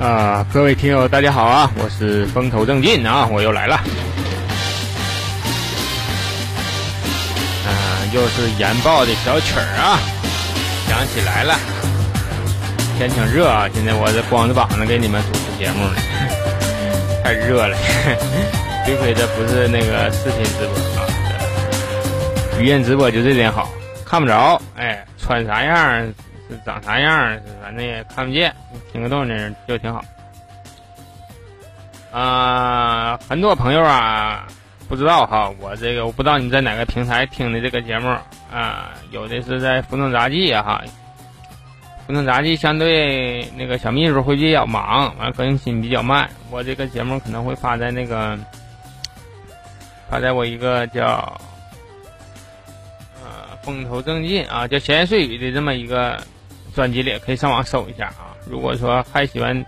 啊，各位听友，大家好啊！我是风头正劲啊，我又来了。啊，又是研报的小曲儿啊，想起来了。天挺热啊，现在我这光着膀子给你们主持节目呢，太热了。幸亏这不是那个视频直播啊，语音直播就这点好，看不着，哎，穿啥样？长啥样反正也看不见，听个动静就挺好。啊，很多朋友啊不知道哈，我这个我不知道你在哪个平台听的这个节目啊，有的是在福农杂技哈，福农杂技相对那个小秘书会比较忙，完更新比较慢。我这个节目可能会发在那个发在我一个叫呃风头正劲啊，叫闲言碎语的这么一个。专辑里可以上网搜一下啊！如果说还喜欢，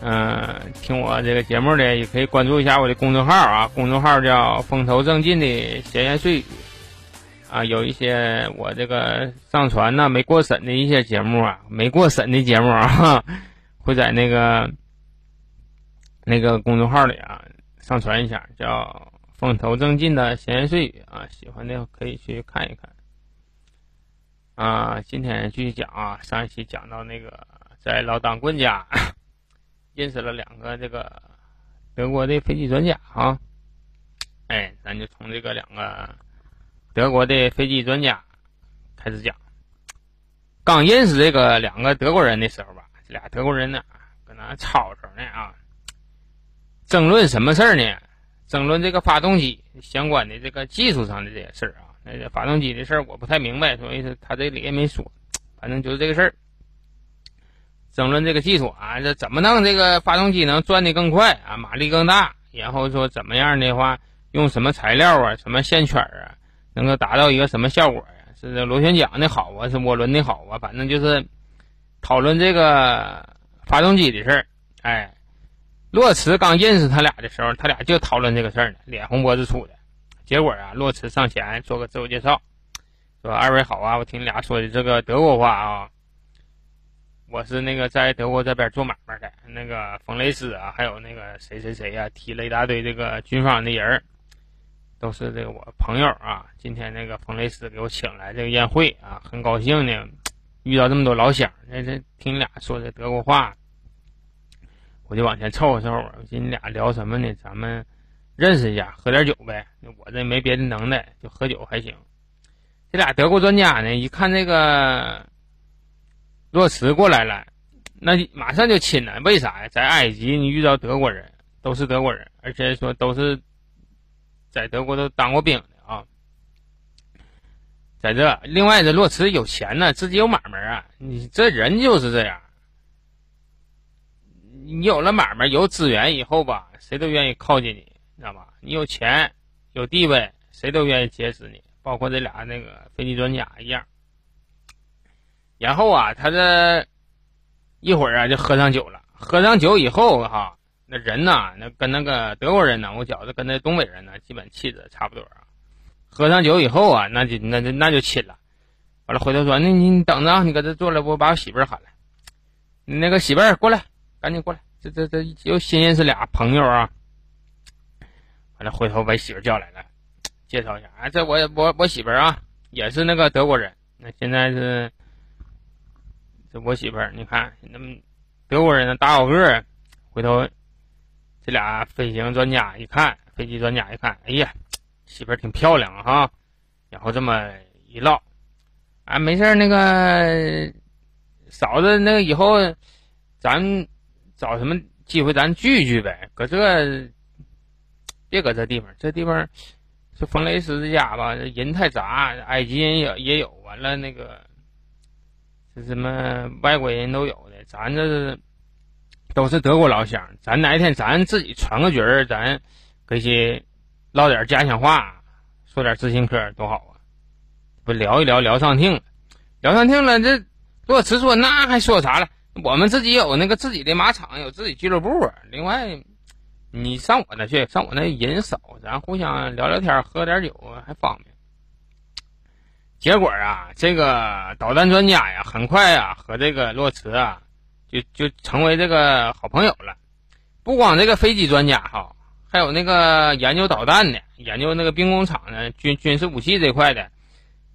嗯，听我这个节目的，也可以关注一下我的公众号啊，公众号叫“风头正劲”的闲言碎语啊，有一些我这个上传呢没过审的一些节目啊，没过审的节目啊，会在那个那个公众号里啊上传一下，叫“风头正劲”的闲言碎语啊，喜欢的可以去看一看。啊，今天继续讲啊，上一期讲到那个在老当棍家认识了两个这个德国的飞机专家啊，哎，咱就从这个两个德国的飞机专家开始讲。刚认识这个两个德国人的时候吧，这俩德国人呢搁那吵吵呢啊，争论什么事儿呢？争论这个发动机相关的这个技术上的这些事儿啊。那个发动机的事儿我不太明白，所以说他这里也没说，反正就是这个事儿。争论这个技术啊，这怎么弄这个发动机能转的更快啊，马力更大？然后说怎么样的话，用什么材料啊，什么线圈啊，能够达到一个什么效果呀？是这螺旋桨的好啊，是涡轮的好啊？反正就是讨论这个发动机的事儿。哎，洛茨刚认识他俩的时候，他俩就讨论这个事儿呢，脸红脖子粗的。结果啊，洛茨上前做个自我介绍，说：“二位好啊，我听你俩说的这个德国话啊，我是那个在德国这边做买卖的，那个冯雷斯啊，还有那个谁谁谁呀，提了一大堆这个军方的人都是这个我朋友啊。今天那个冯雷斯给我请来这个宴会啊，很高兴呢，遇到这么多老乡。那这听你俩说的德国话，我就往前凑合凑合。我寻你俩聊什么呢？咱们。”认识一下，喝点酒呗。我这没别的能耐，就喝酒还行。这俩德国专家呢，一看这个洛茨过来了，那马上就亲了。为啥呀？在埃及你遇到德国人，都是德国人，而且说都是在德国都当过兵的啊。在这，另外这洛茨有钱呢，自己有买卖啊。你这人就是这样，你有了买卖，有资源以后吧，谁都愿意靠近你。知道吧？你有钱，有地位，谁都愿意结识你，包括这俩那个飞机专家一样。然后啊，他这一会儿啊就喝上酒了。喝上酒以后哈，那人呐，那跟那个德国人呢，我觉着跟那东北人呢，基本气质差不多啊。喝上酒以后啊，那就那就那就亲了。完了回头说，那你等着，你搁这坐着，我把我媳妇喊来。那个媳妇儿过来，赶紧过来。这这这又新认识俩朋友啊。完了，回头把媳妇叫来了，介绍一下啊，这我我我媳妇儿啊，也是那个德国人。那现在是我媳妇儿，你看那么德国人呢，大高个儿。回头这俩飞行专家一看，飞机专家一看，哎呀，媳妇儿挺漂亮哈。然后这么一唠，啊，没事那个嫂子，那个以后咱找什么机会咱聚聚呗，搁这。别搁这地方，这地方是冯雷斯的家吧？人太杂，埃及人也也有，完了那个是什么外国人都有的。咱这是都是德国老乡，咱哪一天咱自己传个局儿，咱可以唠点家乡话，说点知心嗑，多好啊！不聊一聊，聊上听了，聊上听了。这洛茨说，那还说啥了？我们自己有那个自己的马场，有自己俱乐部，另外。你上我那去，上我那人少，咱互相聊聊天，喝点酒还方便。结果啊，这个导弹专家呀，很快啊和这个洛茨啊就就成为这个好朋友了。不光这个飞机专家哈，还有那个研究导弹的、研究那个兵工厂的、军军事武器这块的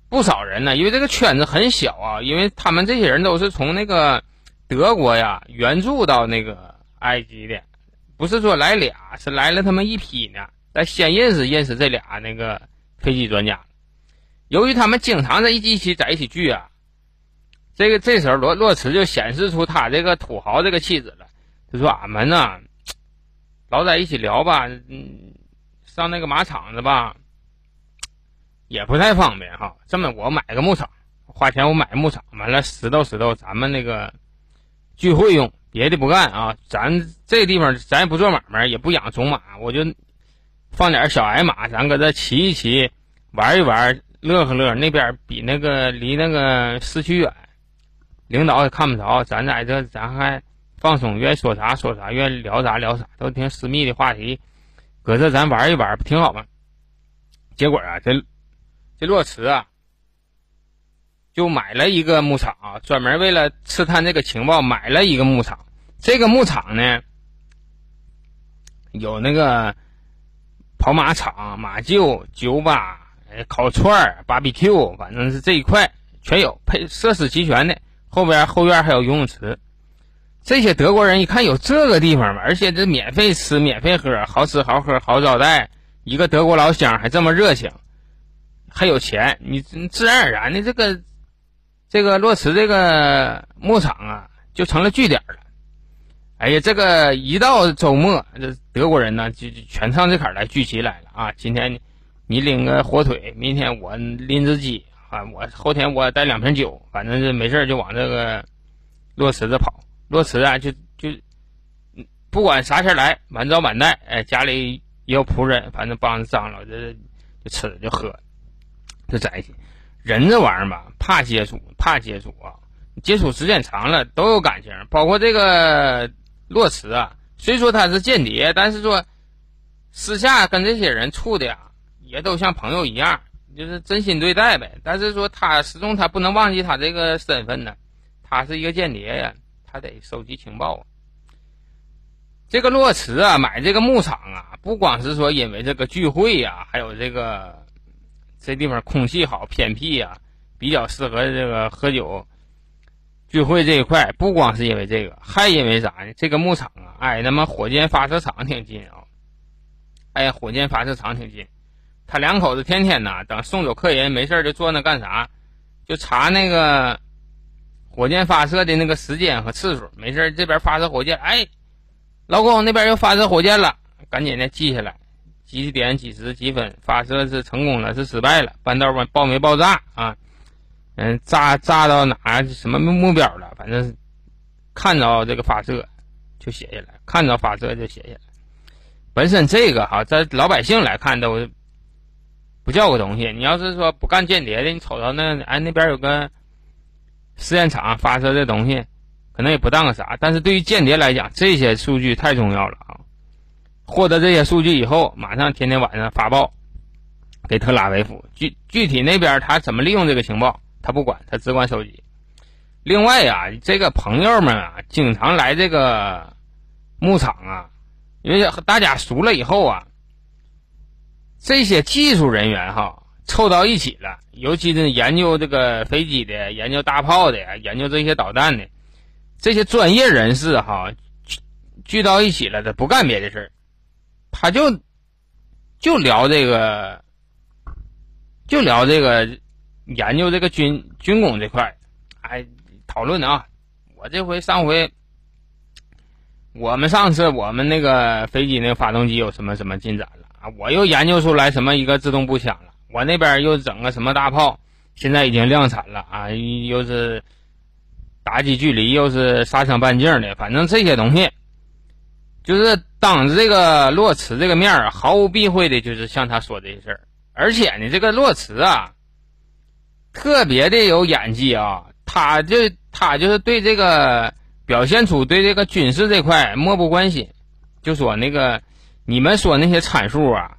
不少人呢。因为这个圈子很小啊，因为他们这些人都是从那个德国呀援助到那个埃及的，不是说来俩，是来了他们一批呢。但先认识认识这俩那个飞机专家。由于他们经常在一一起在一起聚啊，这个这时候罗洛茨就显示出他这个土豪这个气质了。他说：“俺们呢，老在一起聊吧，嗯，上那个马场子吧，也不太方便哈。这么，我买个牧场，花钱我买牧场，完了拾掇拾掇咱们那个聚会用，别的不干啊。咱这地方咱也不做买卖，也不养种马，我就放点小矮马，咱搁这骑一骑，玩一玩。”乐呵乐，那边比那个离那个市区远，领导也看不着。咱在这，咱还放松，愿意说啥说啥，愿意聊啥聊啥，都挺私密的话题。搁这咱玩一玩，不挺好吗？结果啊，这这洛池啊，就买了一个牧场，专门为了刺探这个情报，买了一个牧场。这个牧场呢，有那个跑马场、马厩、酒吧。烤串儿、BBQ，反正是这一块全有，配设施齐全的。后边后院还有游泳池。这些德国人一看有这个地方嘛，而且这免费吃、免费喝，好吃好喝好招待。一个德国老乡还这么热情，还有钱，你自然而然的这个这个洛池这个牧场啊，就成了据点了。哎呀，这个一到周末，这德国人呢就全上这坎来聚集来了啊！今天。你拎个火腿，明天我拎只鸡啊，我后天我带两瓶酒，反正是没事就往这个洛池子跑。洛池啊，就就不管啥钱来，满招满带，哎，家里也有仆人，反正帮着张罗，这就吃就喝，就在一起。人这玩意儿吧，怕接触，怕接触啊，接触时间长了都有感情。包括这个洛池啊，虽说他是间谍，但是说私下跟这些人处的呀。也都像朋友一样，就是真心对待呗。但是说他始终他不能忘记他这个身份呢，他是一个间谍呀，他得收集情报啊。这个洛池啊，买这个牧场啊，不光是说因为这个聚会呀，还有这个这地方空气好、偏僻呀，比较适合这个喝酒聚会这一块。不光是因为这个，还因为啥呢？这个牧场啊，挨他妈火箭发射场挺近啊，挨火箭发射场挺近。他两口子天天呐，等送走客人，没事就坐那干啥？就查那个火箭发射的那个时间和次数。没事这边发射火箭，哎，老公那边又发射火箭了，赶紧的记下来，几点几时几分发射是成功了是失败了，半道爆没爆炸啊？嗯，炸炸到哪什么目标了？反正看着这个发射就写下来，看着发射就写下来。本身这个哈，在老百姓来看都。不叫个东西，你要是说不干间谍的，你瞅着那哎那边有个试验场发射的东西，可能也不当个啥。但是对于间谍来讲，这些数据太重要了啊！获得这些数据以后，马上天天晚上发报给特拉维夫。具具体那边他怎么利用这个情报，他不管，他只管收集。另外呀，这个朋友们啊，经常来这个牧场啊，因为大家熟了以后啊。这些技术人员哈凑到一起了，尤其是研究这个飞机的、研究大炮的、研究这些导弹的这些专业人士哈聚聚到一起了，他不干别的事，他就就聊这个，就聊这个研究这个军军工这块，哎，讨论啊，我这回上回我们上次我们那个飞机那个发动机有什么什么进展了？啊！我又研究出来什么一个自动步枪了，我那边又整个什么大炮，现在已经量产了啊！又是打击距离，又是杀伤半径的，反正这些东西，就是当着这个洛池这个面儿，毫无避讳的，就是向他说这些事儿。而且呢，这个洛池啊，特别的有演技啊，他就他就是对这个表现出对这个军事这块漠不关心，就说那个。你们说那些参数啊，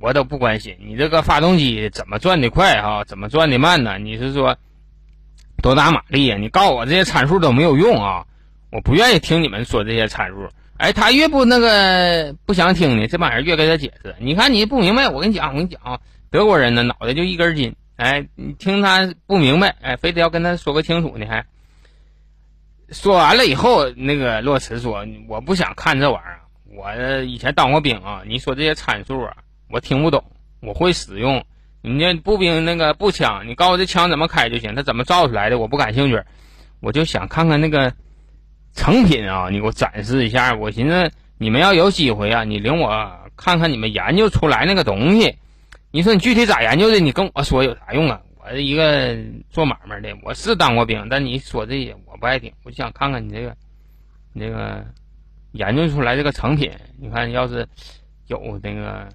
我都不关心。你这个发动机怎么转的快哈？怎么转的慢呢？你是说多大马力呀？你告诉我这些参数都没有用啊！我不愿意听你们说这些参数。哎，他越不那个不想听呢，这帮人越给他解释。你看你不明白，我跟你讲，我跟你讲啊，德国人呢脑袋就一根筋。哎，你听他不明白，哎，非得要跟他说个清楚呢，还说完了以后，那个洛驰说：“我不想看这玩意儿，我以前当过兵啊，你说这些参数啊，我听不懂，我会使用。你那步兵那个步枪，你告诉我这枪怎么开就行，它怎么造出来的，我不感兴趣，我就想看看那个成品啊，你给我展示一下。我寻思你们要有机会啊，你领我看看你们研究出来那个东西。”你说你具体咋研究的？你跟我说有啥用啊？我一个做买卖的，我是当过兵，但你说这些我不爱听。我就想看看你这个，你这个研究出来这个成品。你看，要是有那个，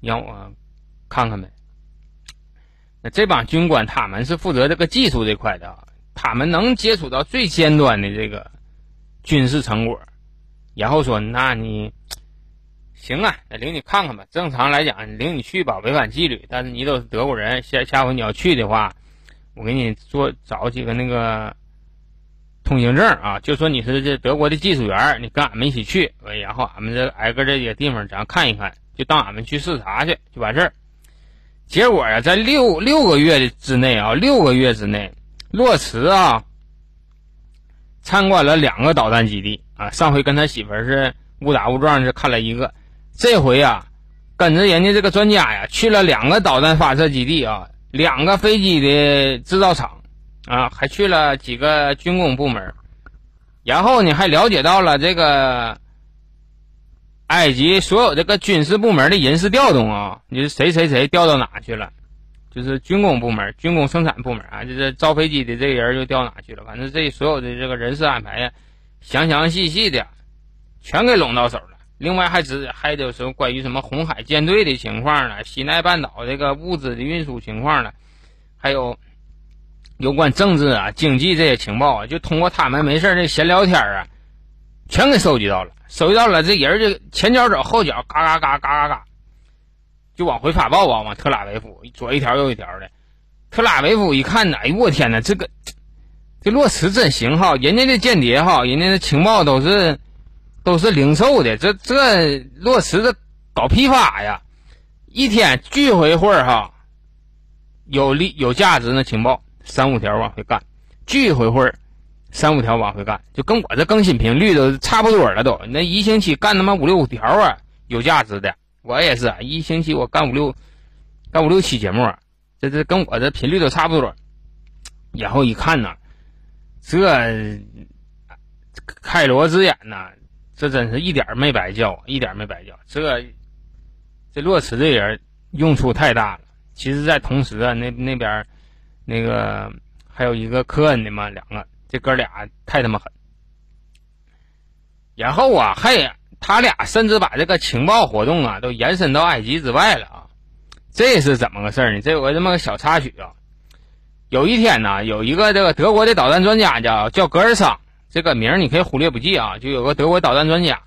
让我看看呗。那这帮军官他们是负责这个技术这块的，他们能接触到最尖端的这个军事成果，然后说，那你。行啊，那领你看看吧。正常来讲，领你去吧，违反纪律。但是你都是德国人，下下回你要去的话，我给你做找几个那个通行证啊，就说你是这德国的技术员，你跟俺们一起去，然后俺们这挨个这些地方咱看一看，就当俺们去视察去，就完事儿。结果呀，在六六个月之内啊，六个月之内，洛茨啊参观了两个导弹基地啊。上回跟他媳妇是误打误撞是看了一个。这回啊，跟着人家这个专家呀，去了两个导弹发射基地啊，两个飞机的制造厂啊，还去了几个军工部门，然后呢，还了解到了这个埃及所有这个军事部门的人事调动啊，你是谁谁谁调到哪去了？就是军工部门、军工生产部门啊，就是造飞机的这个人又调哪去了？反正这所有的这个人事安排呀，详详细细的，全给拢到手了。另外还只还有什么关于什么红海舰队的情况呢？西奈半岛这个物资的运输情况呢？还有有关政治啊、经济这些情报啊，就通过他们没事这闲聊天啊，全给收集到了。收集到了，这人就前脚走，后脚嘎嘎嘎嘎嘎嘎，就往回发报啊，往特拉维夫左一条右一条的。特拉维夫一看呢，哎呦我天哪，这个这洛茨真行哈，人家的间谍哈，人家的情报都是。都是零售的，这这落实的搞批发呀，一天聚回会儿哈，有利有价值的情报三五条往回干，聚一回会儿三五条往回干，就跟我这更新频率都差不多了都。那一星期干他妈五六条啊，有价值的，我也是一星期我干五六干五六期节目，这这跟我这频率都差不多。然后一看呢，这开罗之眼呐。这真是一点没白叫，一点没白叫。这这洛驰这人用处太大了。其实，在同时啊，那那边那个还有一个科恩的嘛，两个这哥俩太他妈狠。然后啊，还他俩甚至把这个情报活动啊都延伸到埃及之外了啊。这是怎么个事儿呢？这有个这么个小插曲啊。有一天呢，有一个这个德国的导弹专家叫叫格尔桑。这个名你可以忽略不计啊！就有个德国导弹专家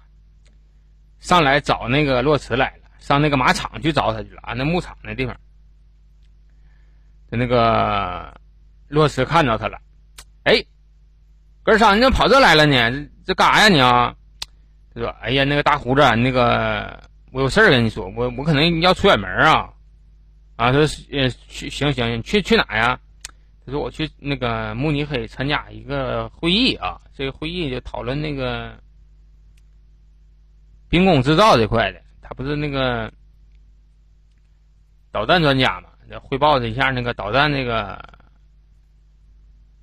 上来找那个洛茨来了，上那个马场去找他去了啊，那牧场那地方。那个洛斯看到他了，哎，哥啥？你怎么跑这来了呢？这干啥呀你啊？他说：“哎呀，那个大胡子，那个我有事儿跟你说，我我可能要出远门啊。”啊，他说：“呃，去行行，去去哪呀？”他说：“我去那个慕尼黑参加一个会议啊，这个会议就讨论那个兵工制造这块的。他不是那个导弹专家吗？汇报了一下那个导弹那个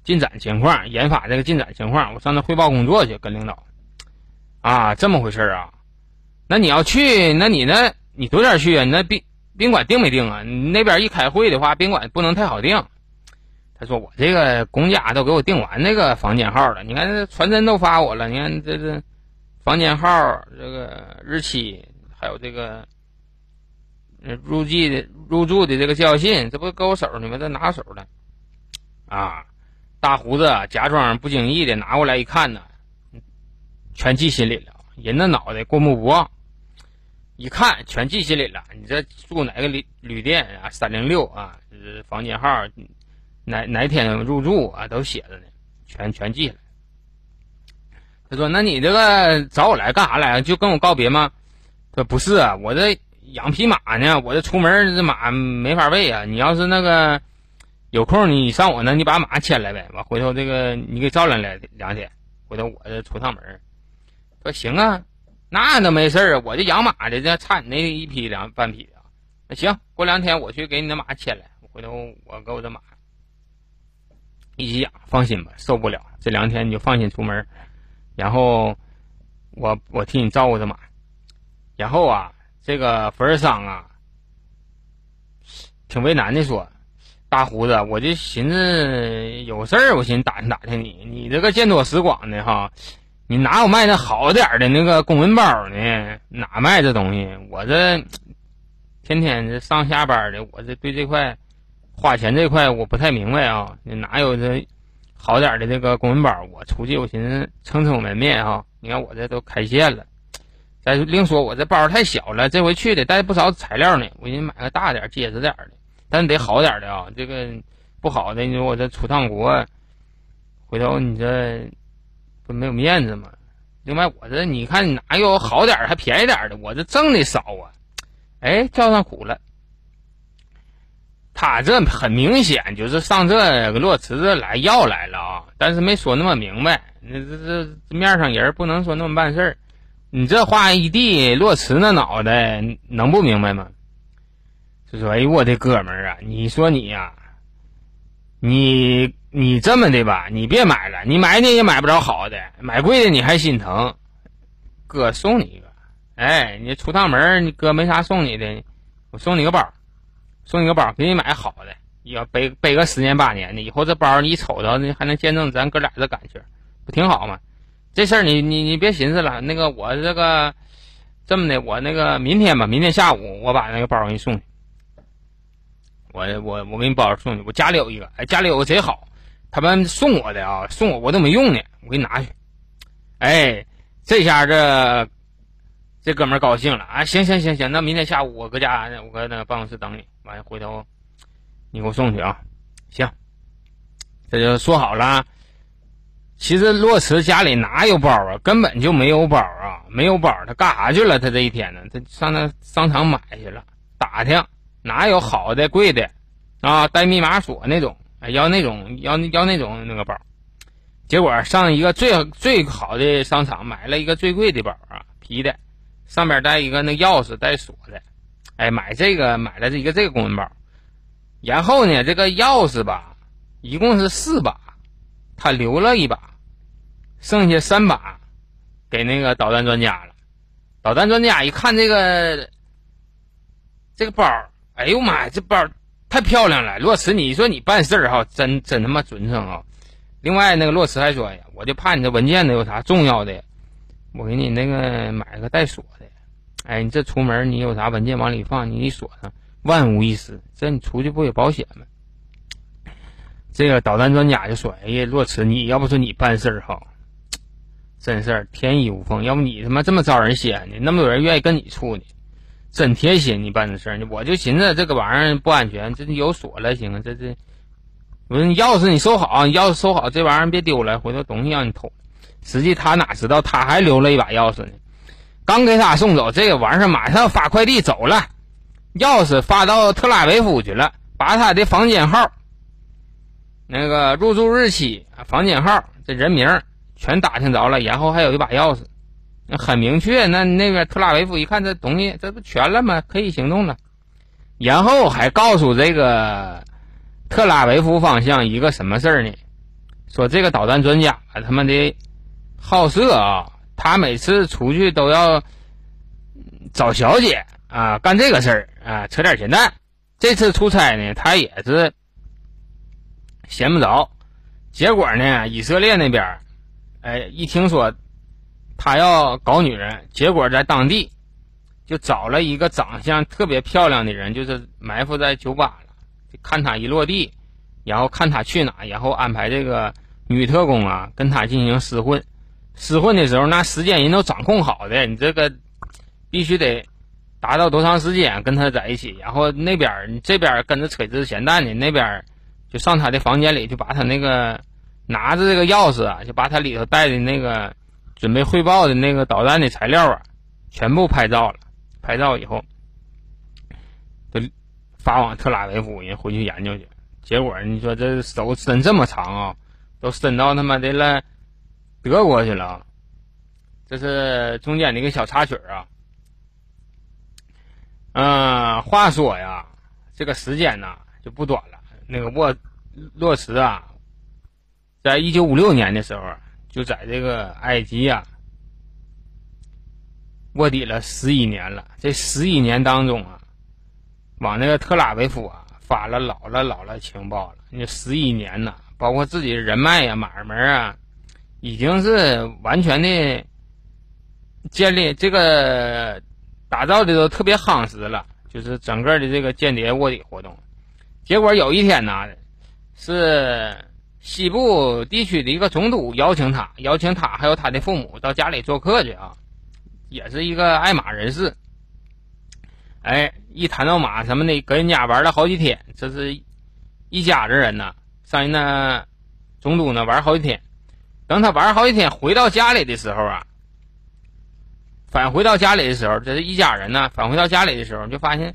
进展情况，研发这个进展情况。我上那汇报工作去，跟领导。啊，这么回事啊？那你要去，那你那你多点去啊？那宾宾馆定没定啊？你那边一开会的话，宾馆不能太好定。”他说：“我这个公家都给我定完那个房间号了，你看这传真都发我了，你看这这房间号、这个日期，还有这个入记的入住的这个介绍信，这不搁我手呢吗？这拿手了啊！大胡子假装不经意的拿过来一看呢，全记心里了。人的脑袋过目不忘，一看全记心里了。你这住哪个旅旅店啊？三零六啊，房间号。”哪哪天入住啊，都写着呢，全全记下来。他说：“那你这个找我来干啥来？就跟我告别吗？”他说：“不是啊，我这养匹马呢，我这出门这马没法喂啊。你要是那个有空，你上我那，你把马牵来呗。完回头这个你给照亮来两天，回头我这出趟门。”说：“行啊，那都没事啊，我这养马的这差你那一匹两半匹啊。那行，过两天我去给你的马牵来，回头我给我的马一起养，放心吧，受不了。这两天你就放心出门。”然后我我替你照顾着马，然后啊，这个福尔桑啊，挺为难的说：“大胡子，我就寻思有事儿，我寻思打听打听你，你这个见多识广的哈，你哪有卖的好点的那个公文包呢？哪卖这东西？我这天天这上下班的，我这对这块花钱这块我不太明白啊，哪有这？”好点的这个公文包，我出去我寻思撑撑门面哈。你看我这都开线了，再另说我这包太小了，这回去得带不少材料呢。我寻思买个大点、结实点的，但是得好点的啊。这个不好的，你说我这出趟国，回头你这不没有面子吗？另外我这你看哪有好点还便宜点的？我这挣的少啊，哎，叫上苦了。他这很明显就是上这个洛池子来要来了啊，但是没说那么明白。那这这面上人不能说那么办事儿。你这话一递，洛驰那脑袋能不明白吗？就说：“哎，我的哥们儿啊，你说你呀，你你这么的吧，你别买了，你买你也买不着好的，买贵的你还心疼。哥送你一个，哎，你出趟门，你哥没啥送你的，我送你个包。”送你个包，给你买好的，要背背个十年八年的，以后这包你瞅着，你还能见证咱哥俩的感情，不挺好吗？这事儿你你你别寻思了，那个我这个这么的，我那个明天吧，明天下午我把那个包给你送去。我我我给你包送去，我家里有一个，哎，家里有个贼好，他们送我的啊，送我我都没用呢，我给你拿去。哎，这下这。这哥们儿高兴了啊！行行行行，那明天下午我搁家，我搁那个办公室等你。完了，回头你给我送去啊！行，这就说好了。其实洛池家里哪有包啊？根本就没有包啊！没有包，他干啥去了？他这一天呢？他上那商场买去了，打听哪有好的、贵的啊，带密码锁那种，要那种要要那种那个包。结果上一个最最好的商场买了一个最贵的包啊，皮的。上边带一个那钥匙带锁的，哎，买这个买了这一个这个公文包，然后呢，这个钥匙吧，一共是四把，他留了一把，剩下三把给那个导弹专家了。导弹专家一看这个这个包，哎呦妈呀，这包太漂亮了！洛池，你说你办事儿哈，真真他妈准成啊！另外那个洛池还说呀，我就怕你这文件呢有啥重要的。我给你那个买个带锁的，哎，你这出门你有啥文件往里放，你一锁上，万无一失。这你出去不有保险吗？这个导弹专家就说：“哎呀，洛池，你要不说你办事儿哈，真事儿天衣无缝。要不你他妈这么招人稀罕呢？那么多人愿意跟你处呢，真贴心。你办这事儿，我就寻思这个玩意儿不安全，这有锁了行啊。这这，我说你钥匙你收好，钥匙收好，这玩意儿别丢了，回头东西让你偷。”实际他哪知道，他还留了一把钥匙呢。刚给他送走，这个玩意儿马上发快递走了，钥匙发到特拉维夫去了，把他的房间号、那个入住日期、房间号、这人名全打听着了，然后还有一把钥匙，很明确。那那边特拉维夫一看这东西，这不全了吗？可以行动了。然后还告诉这个特拉维夫方向一个什么事儿呢？说这个导弹专家他们的。好色啊！他每次出去都要找小姐啊，干这个事儿啊，扯点闲蛋。这次出差呢，他也是闲不着。结果呢，以色列那边，哎，一听说他要搞女人，结果在当地就找了一个长相特别漂亮的人，就是埋伏在酒吧了，看他一落地，然后看他去哪，然后安排这个女特工啊跟他进行厮混。厮混的时候，那时间人都掌控好的，你这个必须得达到多长时间跟他在一起，然后那边你这边跟着扯子闲蛋的，那边就上他的房间里，就把他那个拿着这个钥匙啊，就把他里头带的那个准备汇报的那个导弹的材料啊，全部拍照了。拍照以后，就发往特拉维夫，人回去研究去。结果你说这手伸这么长啊，都伸到他妈的了德国去了。这是中间的一个小插曲啊。嗯，话说呀，这个时间呢就不短了。那个沃洛茨啊，在一九五六年的时候，就在这个埃及啊卧底了十一年了。这十一年当中啊，往那个特拉维夫啊发了老了老了情报了。那十一年呢，包括自己的人脉呀、买卖啊，已经是完全的建立这个。打造的都特别夯实了，就是整个的这个间谍卧底活动。结果有一天呢，是西部地区的一个总督邀请他，邀请他还有他的父母到家里做客去啊，也是一个爱马人士。哎，一谈到马什么的，跟人家玩了好几天，这是一家子人呢，上人那总督呢玩好几天。等他玩好几天回到家里的时候啊。返回到家里的时候，这是一家人呢。返回到家里的时候，就发现，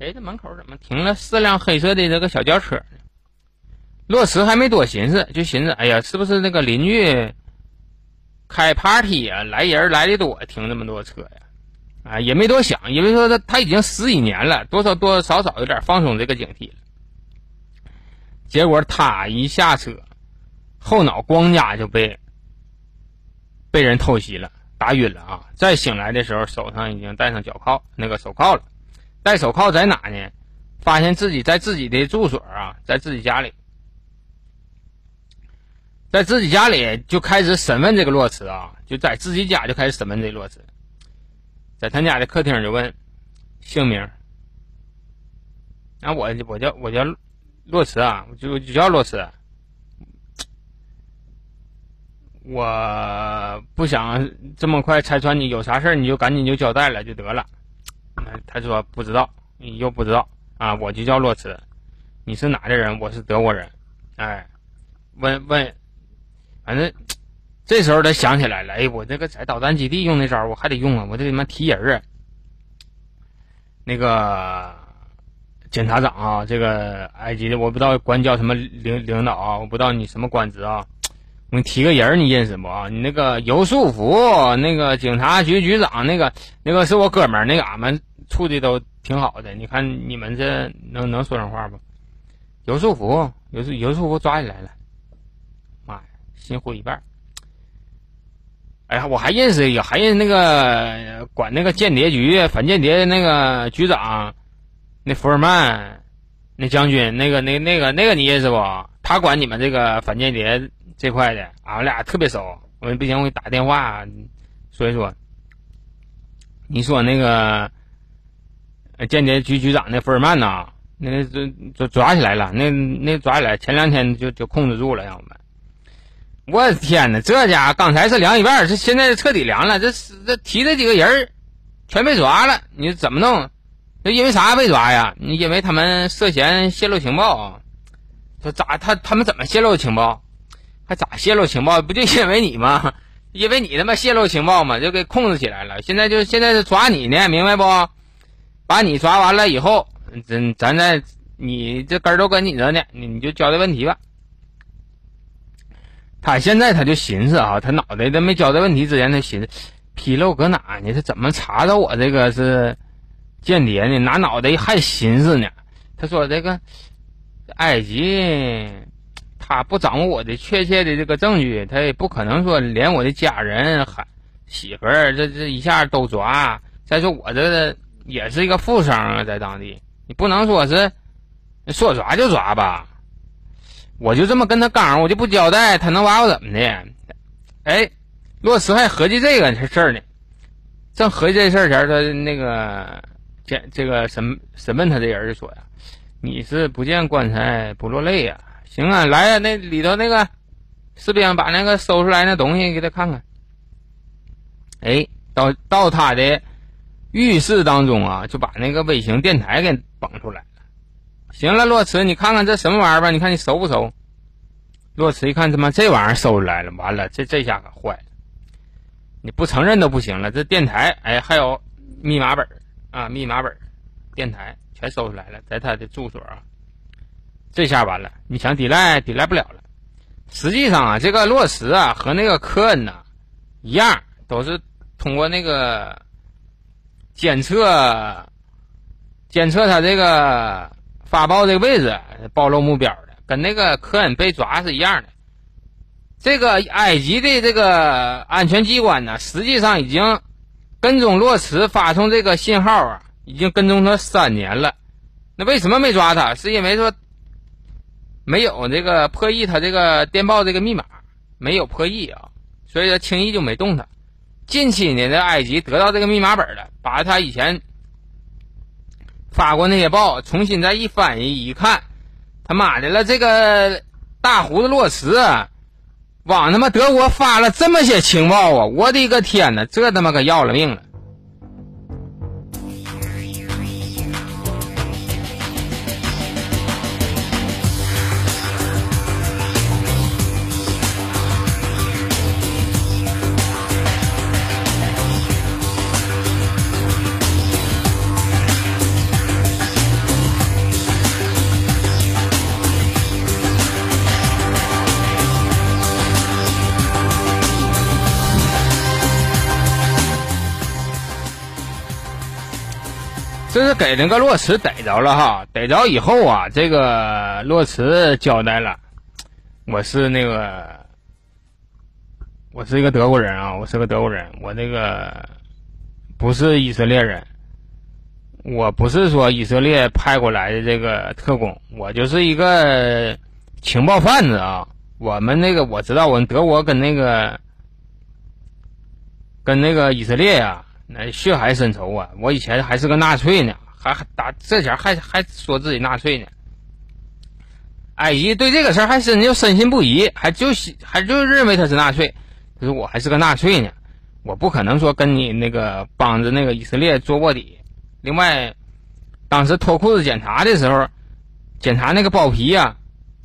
哎，这门口怎么停了四辆黑色的这个小轿车呢？洛茨还没多寻思，就寻思，哎呀，是不是那个邻居开 party 啊？来人来的多，停这么多车呀？啊，也没多想，因为说他他已经十几年了，多少多多少少有点放松这个警惕了。结果他一下车，后脑光家就被被人偷袭了。打晕了啊！再醒来的时候，手上已经戴上脚铐，那个手铐了。戴手铐在哪呢？发现自己在自己的住所啊，在自己家里，在自己家里就开始审问这个洛茨啊，就在自己家就开始审问这个洛茨，在他家的客厅就问姓名。啊，我我叫我叫洛茨啊，我就就叫洛茨。我不想这么快拆穿你，有啥事你就赶紧就交代了就得了。他说不知道，你又不知道啊，我就叫洛茨，你是哪的人？我是德国人。哎，问问，反正这时候他想起来了，哎，我这个在导弹基地用那招我还得用啊，我这他妈提人啊。那个检察长啊，这个埃及的我不知道官叫什么领领导啊，我不知道你什么官职啊。我提个人你认识不啊？你那个尤素福，那个警察局局长，那个那个是我哥们儿，那个俺们处的都挺好的。你看你们这能能说上话不？尤素福，尤素尤素福抓起来了，呀，心灰意半。哎呀，我还认识一个，还认识那个管那个间谍局反间谍的那个局长，那福尔曼，那将军，那个那那个那个你认识不？他管你们这个反间谍。这块的，俺们俩特别熟。我说不行，我给你打电话说一说。你说那个间谍局局长那福尔曼呐，那这抓抓起来了，那那抓起来，前两天就就控制住了，让我们。我天哪，这家刚才是凉一半，这现在彻底凉了。这这提这几个人全被抓了，你怎么弄？那因为啥被抓呀？因为他们涉嫌泄露情报。说咋？他他们怎么泄露情报？还咋泄露情报？不就因为你吗？因为你他妈泄露情报嘛，就给控制起来了。现在就现在是抓你呢，明白不？把你抓完了以后，咱咱再你这根儿都跟你着呢，你你就交代问题吧。他现在他就寻思啊，他脑袋在没交代问题之前，他寻思纰漏搁哪呢？他怎么查到我这个是间谍呢？拿脑袋还寻思呢。他说这个埃及。他不掌握我的确切的这个证据，他也不可能说连我的家人、孩媳妇儿这这一下都抓。再说我这个也是一个富商啊，在当地，你不能说是说抓就抓吧。我就这么跟他刚，我就不交代，他能把我怎么的？哎，洛斯还合计这个事儿呢，正合计这事儿前，他那个检这个审审问他的人就说呀：“你是不见棺材不落泪呀。”行啊，来呀，那里头那个士兵把那个搜出来那东西给他看看。哎，到到他的浴室当中啊，就把那个微型电台给绑出来。行了，洛驰，你看看这什么玩意儿吧？你看你熟不熟？洛驰一看，他妈这玩意儿搜出来了，完了，这这下可坏了。你不承认都不行了。这电台，哎，还有密码本啊，密码本电台全搜出来了，在他的住所啊。这下完了，你想抵赖，抵赖不了了。实际上啊，这个洛驰啊和那个科恩呐一样，都是通过那个检测检测他这个发报这个位置暴露目标的，跟那个科恩被抓是一样的。这个埃及的这个安全机关呢，实际上已经跟踪洛茨发送这个信号啊，已经跟踪他三年了。那为什么没抓他？是因为说没有这个破译他这个电报这个密码，没有破译啊，所以说轻易就没动他。近期呢，这埃及得到这个密码本了，把他以前发过那些报重新再一翻译一看，他妈的了，这个大胡子洛茨。往他妈德国发了这么些情报啊！我的个天哪，这他妈可要了命了！给那个洛茨逮着了哈，逮着以后啊，这个洛茨交代了，我是那个，我是一个德国人啊，我是个德国人，我那个不是以色列人，我不是说以色列派过来的这个特工，我就是一个情报贩子啊。我们那个我知道，我们德国跟那个跟那个以色列呀。那血海深仇啊！我以前还是个纳粹呢，还打这前还还说自己纳粹呢。埃及对这个事儿还真就深信不疑，还就还就认为他是纳粹。可是我还是个纳粹呢，我不可能说跟你那个帮着那个以色列做卧底。另外，当时脱裤子检查的时候，检查那个包皮呀，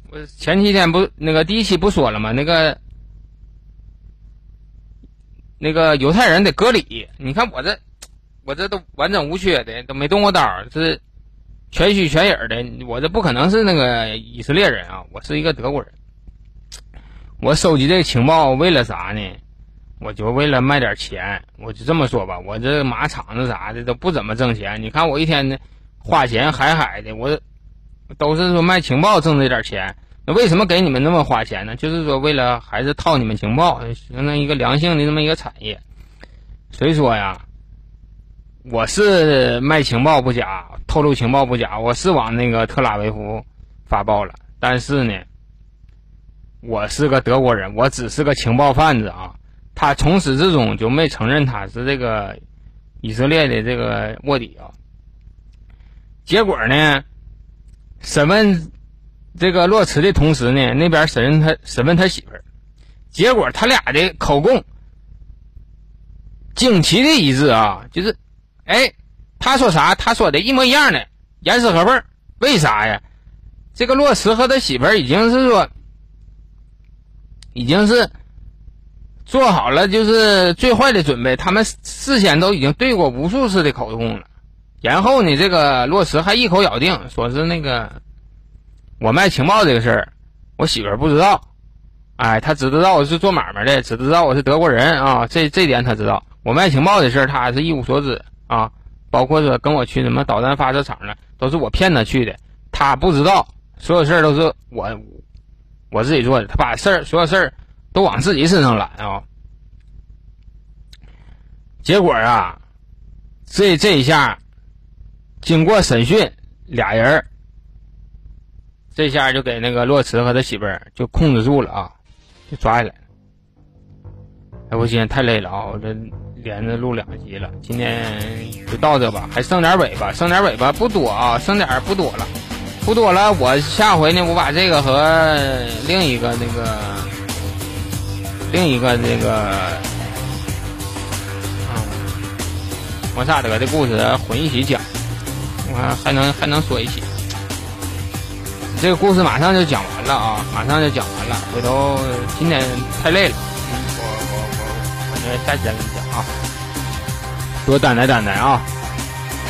我前几天不那个第一期不说了吗？那个。那个犹太人得割礼，你看我这，我这都完整无缺的，都没动过刀，是全虚全影的。我这不可能是那个以色列人啊，我是一个德国人。我收集这个情报为了啥呢？我就为了卖点钱。我就这么说吧，我这马场子啥的都不怎么挣钱。你看我一天呢，花钱海海的，我都是说卖情报挣这点钱。那为什么给你们那么花钱呢？就是说，为了还是套你们情报，形成一个良性的这么一个产业。所以说呀，我是卖情报不假，透露情报不假，我是往那个特拉维夫发报了。但是呢，我是个德国人，我只是个情报贩子啊。他从始至终就没承认他是这个以色列的这个卧底啊。结果呢，审问。这个洛茨的同时呢，那边审问他审问他媳妇儿，结果他俩的口供惊奇的一致啊，就是，哎，他说啥，他说的一模一样的，严丝合缝。为啥呀？这个洛茨和他媳妇儿已经是说，已经是做好了就是最坏的准备，他们事先都已经对过无数次的口供了。然后呢，这个洛茨还一口咬定说是那个。我卖情报这个事儿，我媳妇儿不知道，哎，她只知道我是做买卖的，只知道我是德国人啊，这这点她知道。我卖情报的事儿，她还是一无所知啊。包括说跟我去什么导弹发射场了，都是我骗他去的，他不知道，所有事儿都是我我自己做的，他把事儿所有事儿都往自己身上揽啊。结果啊，这这一下，经过审讯，俩人。这下就给那个洛驰和他媳妇儿就控制住了啊，就抓起来了。哎，我今天太累了啊，我这连着录两集了，今天就到这吧，还剩点尾巴，剩点尾巴不多啊，剩点不多了，不多了。我下回呢，我把这个和另一个那个另一个那个啊摩萨德的故事混一起讲，我看还能还能说一起。这个故事马上就讲完了啊，马上就讲完了。回头今天太累了，下期再跟你讲啊，多担待担待啊。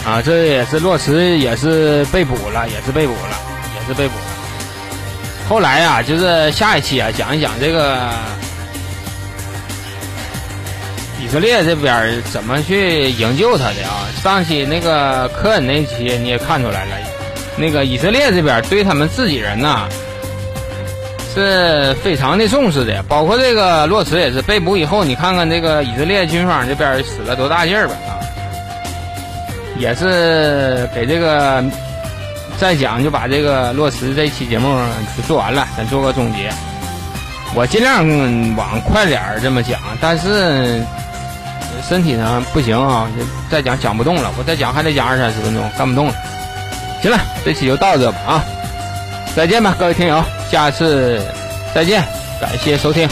啊，这也是洛茨也是被捕了，也是被捕了，也是被捕了。后来呀，就是下一期啊，讲一讲这个以色列这边怎么去营救他的啊。上期那个科恩那期你也看出来了，那个以色列这边对他们自己人呐是非常的重视的，包括这个洛茨也是被捕以后，你看看这个以色列军方这边使了多大劲儿吧啊！也是给这个再讲就把这个洛茨这期节目就做完了，咱做个总结。我尽量往快点儿这么讲，但是身体上不行啊，再讲讲不动了。我再讲还得讲二三十分钟，干不动了。行了，这期就到这吧啊，再见吧，各位听友，下次再见，感谢收听。